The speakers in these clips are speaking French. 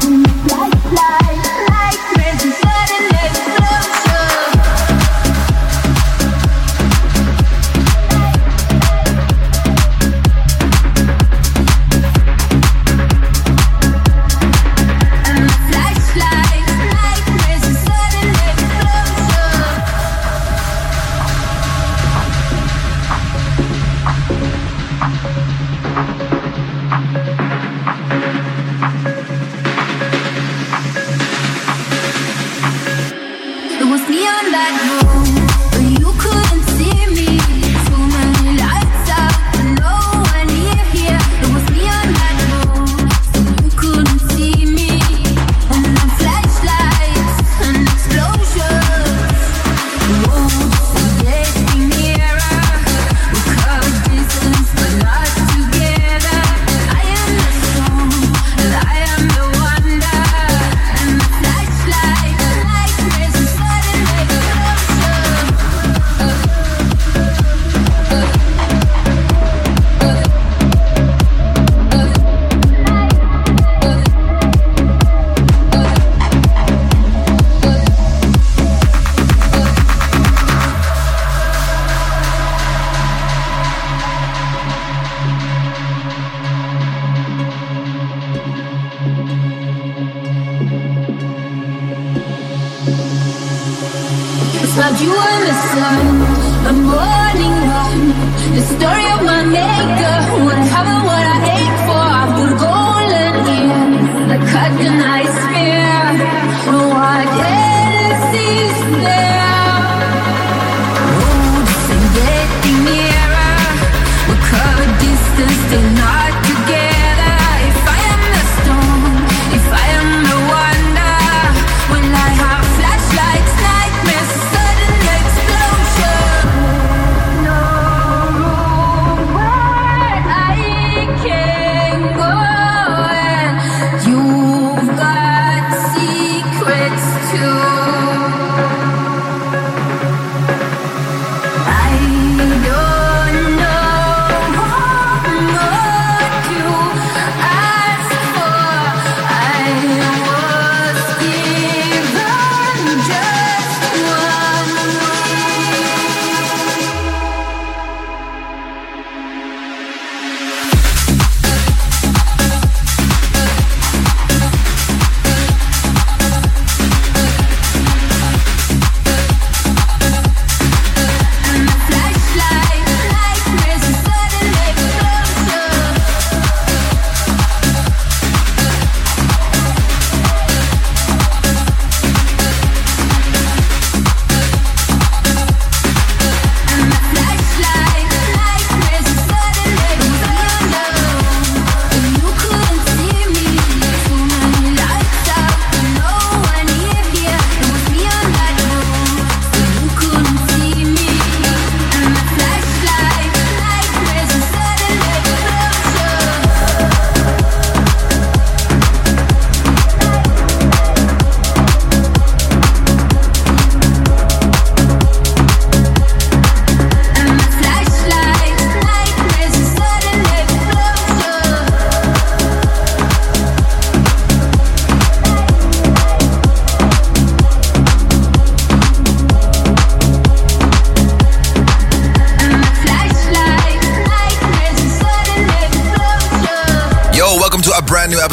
Like, like, like magic, but it. sun, the morning one, the story of my maker, what have I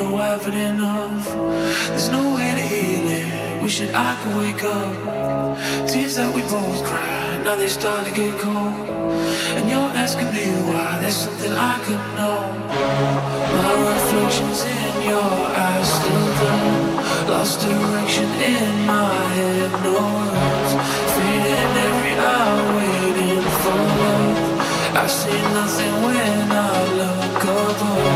no evidence of. There's no way to heal it. Wish that I could wake up. Tears that we both cried, now they start to get cold. And you're asking me why? There's something I could know. My reflections in your eyes still there. Lost direction in my head, no words. Fading every hour, waiting for love. I see nothing when I look above.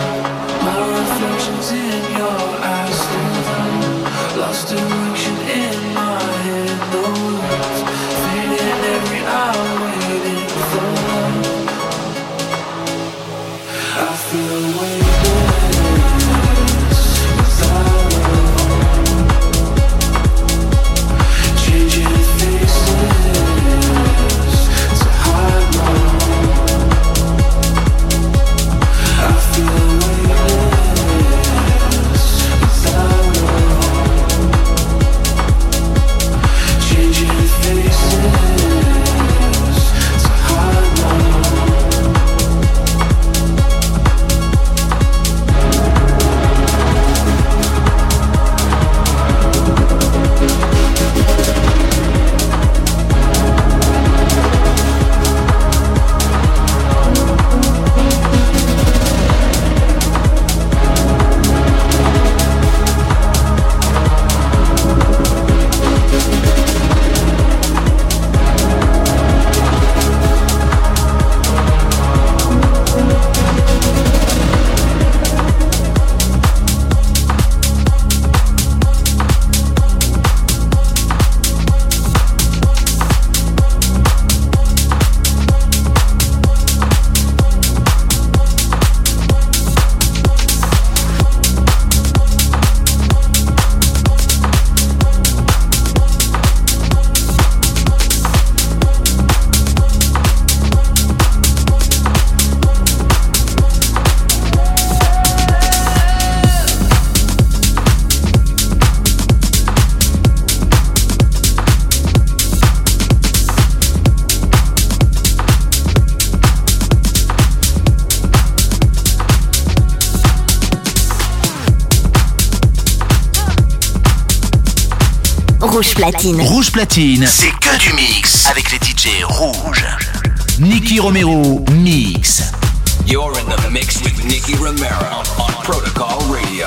Rouge Platine. C'est que du mix avec les DJ rouges. Nicky Romero Mix. You're in the mix with Nicky Romero on Protocol Radio.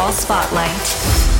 Hall Spotlight.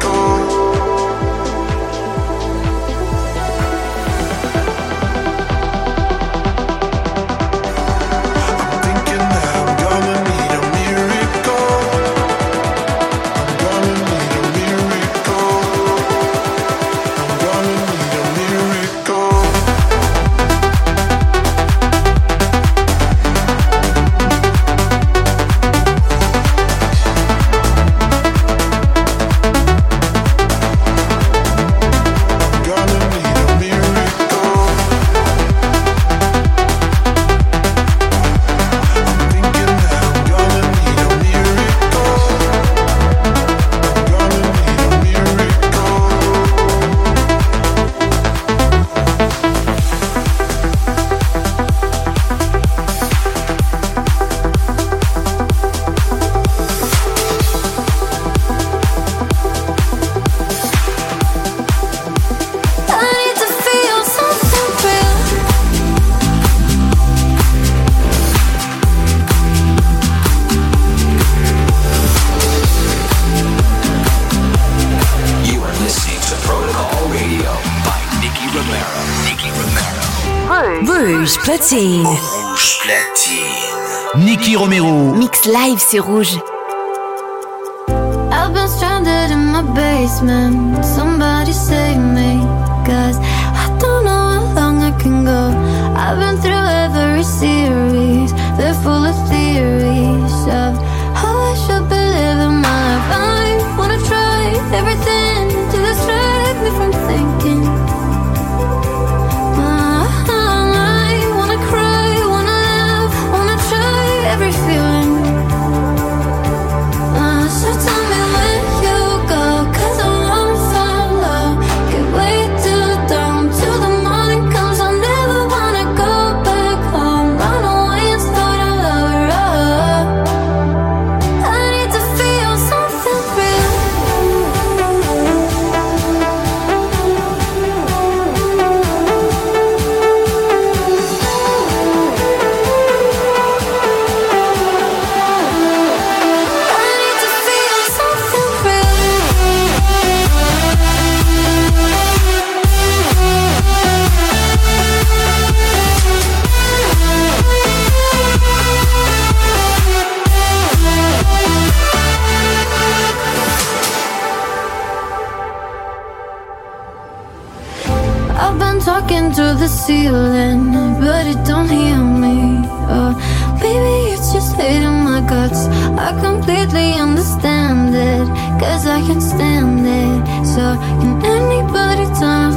platine. Rouge platine. Nicky Romero. Mix live, c'est rouge. I've been stranded in my basement. Somebody save me. Cause I don't know how long I can go. I've been through every series. They're full of thieves.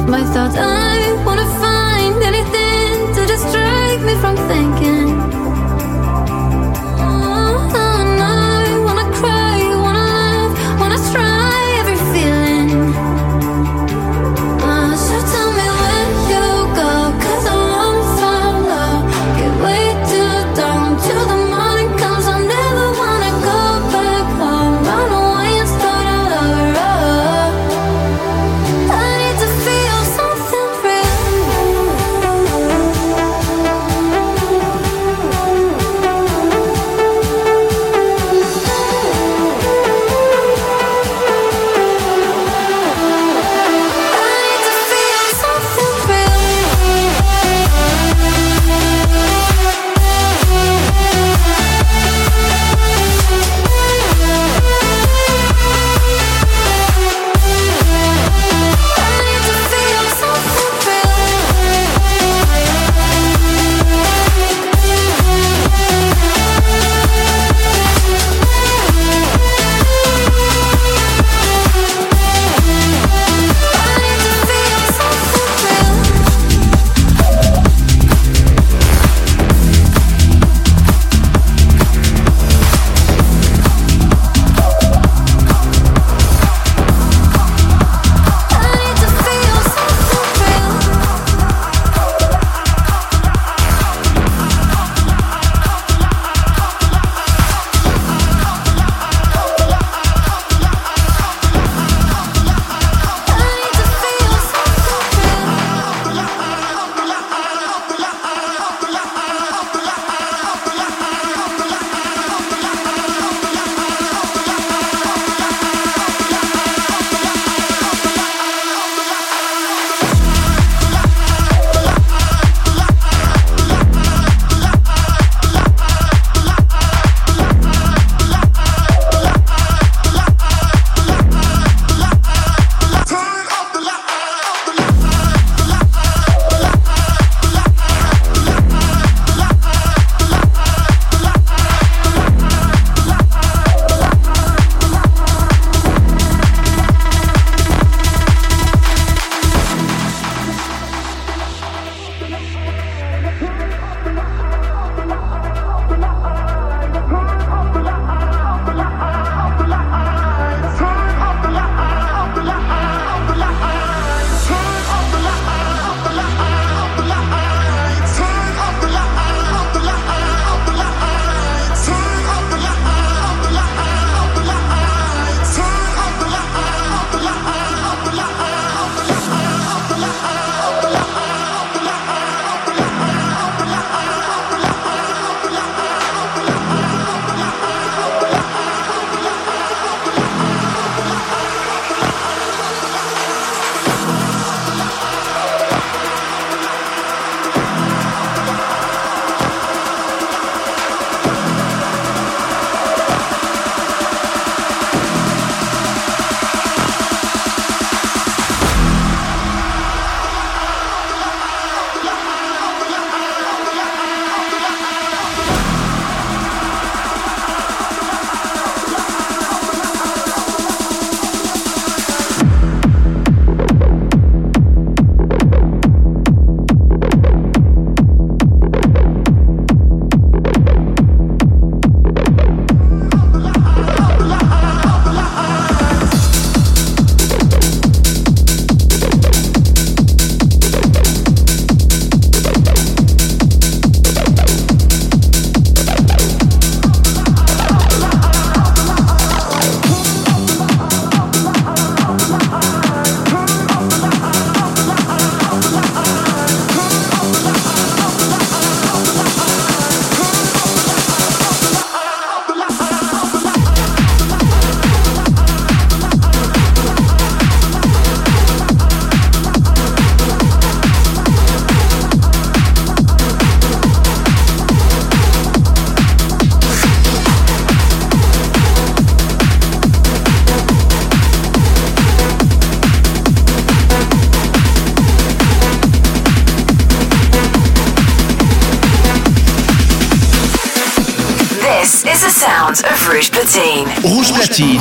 My thoughts?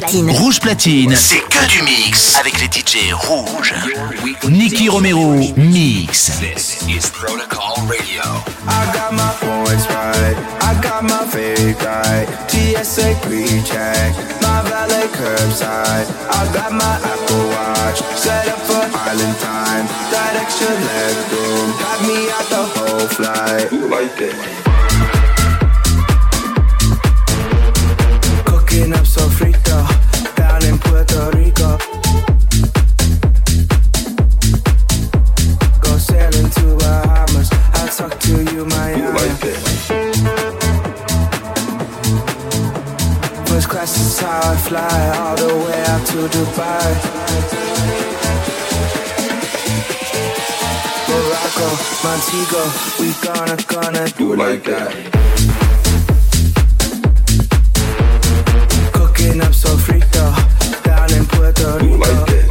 platine. Rouge platine, c'est que du mix avec les DJ rouges. Nicky Romero mix. This is Protocol Radio. I got my voice right, I got my fake right. TSA pre-check, my valet curbside. I got my Apple Watch set up for island time. That extra leg room got me out the whole flight. Like that. We gonna, gonna do like that. Cooking up sofrito down in Puerto Rico. Do like that.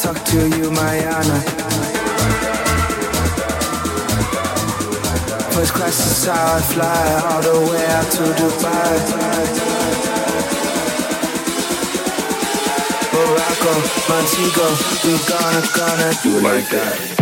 Talk to you, Mayana. First class is how I fly, all the way out to Dubai. Morocco, Montego, we gonna, gonna do like that.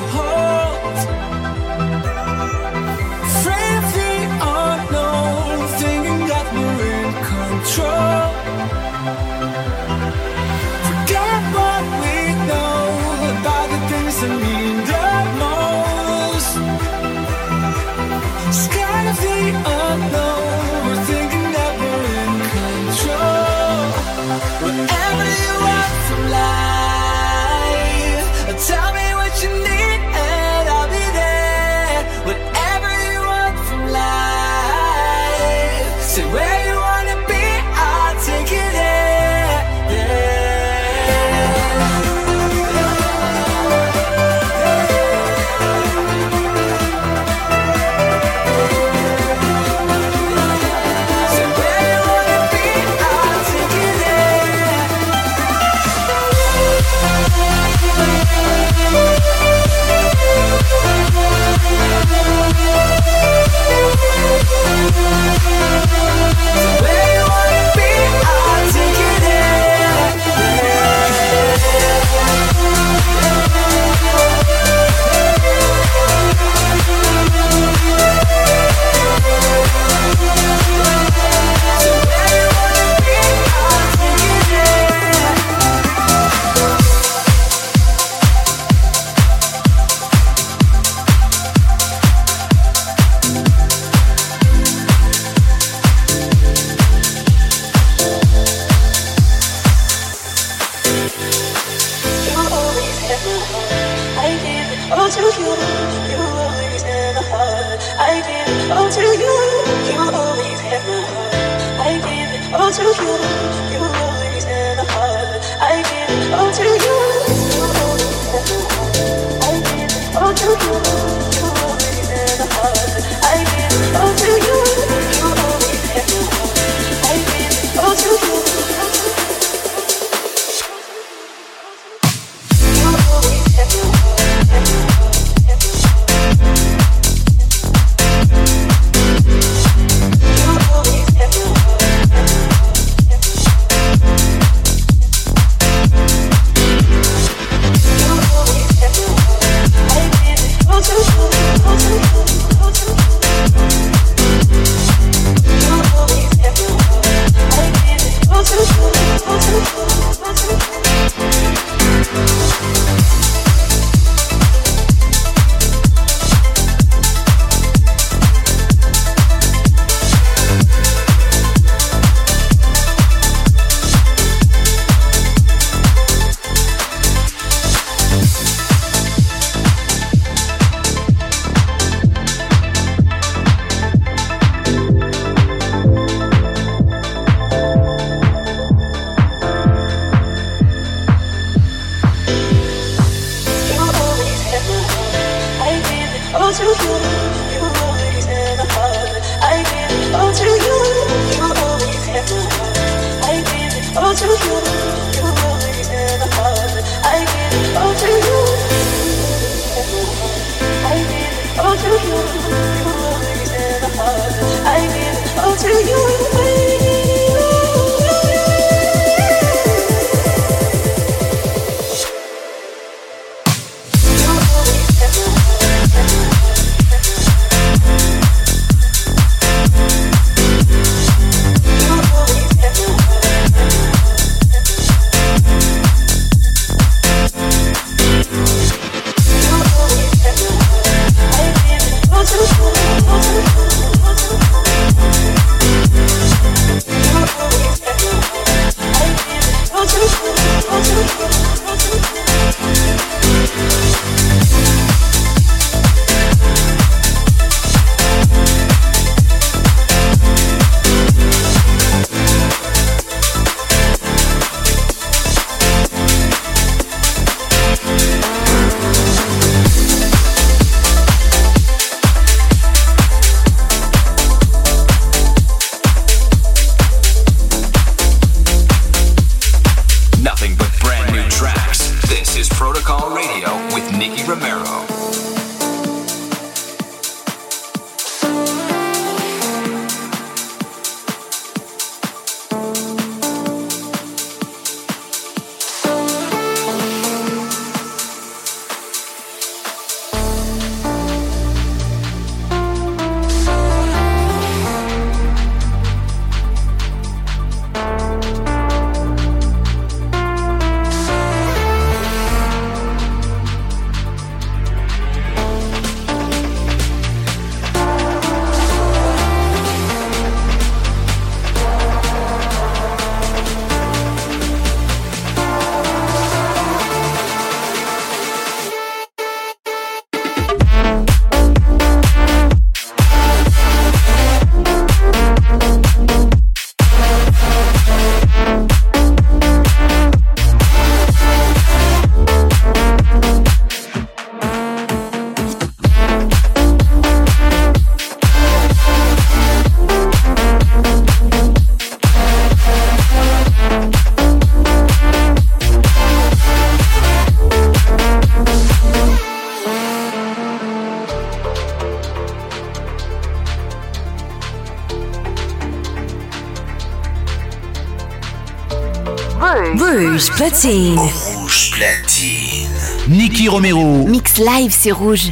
Platine. Rouge platine. Nicky Romero. Mix live sur Rouge.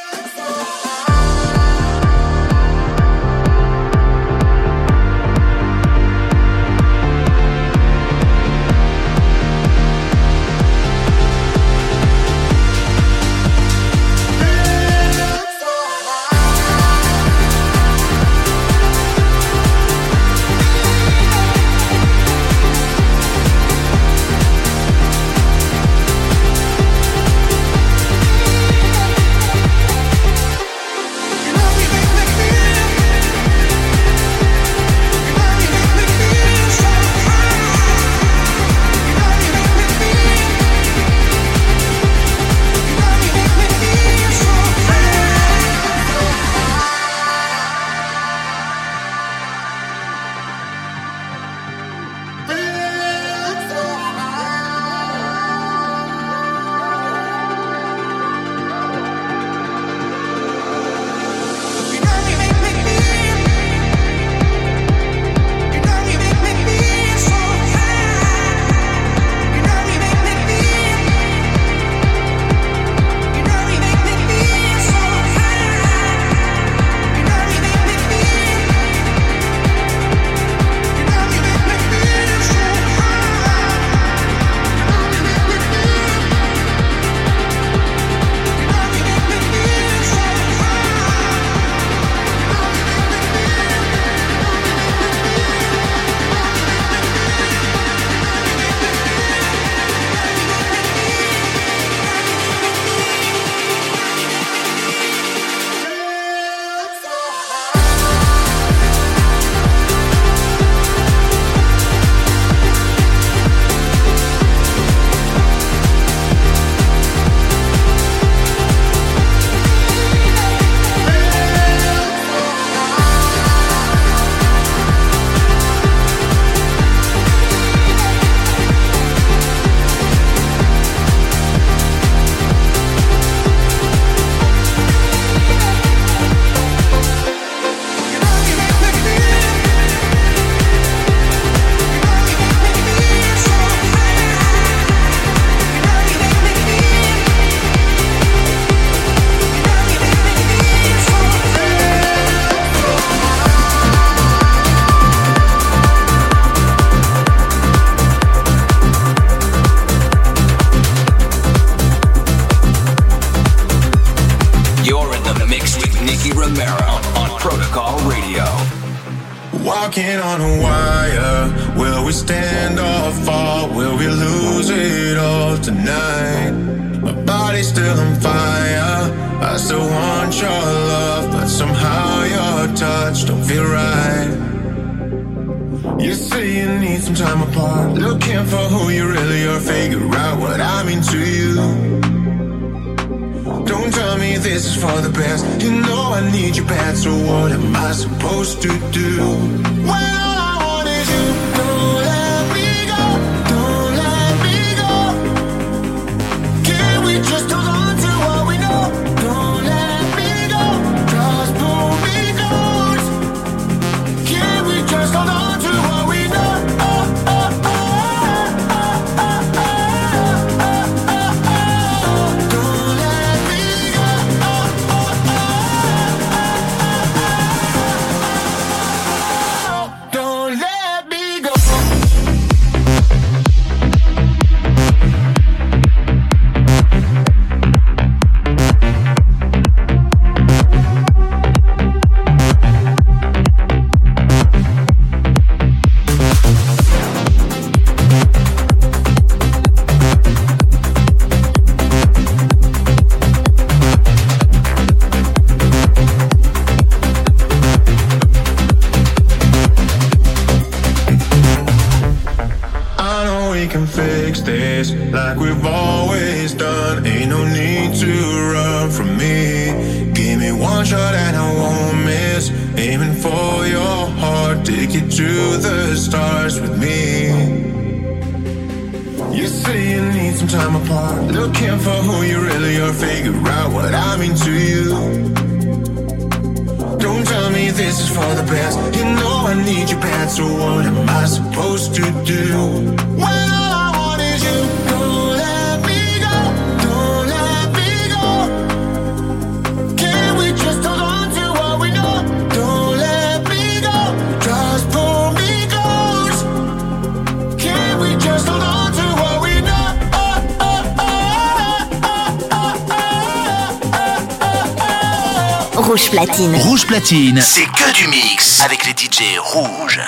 Platine. C'est que du mix avec les DJ rouges.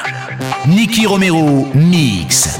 Nicky Romero mix.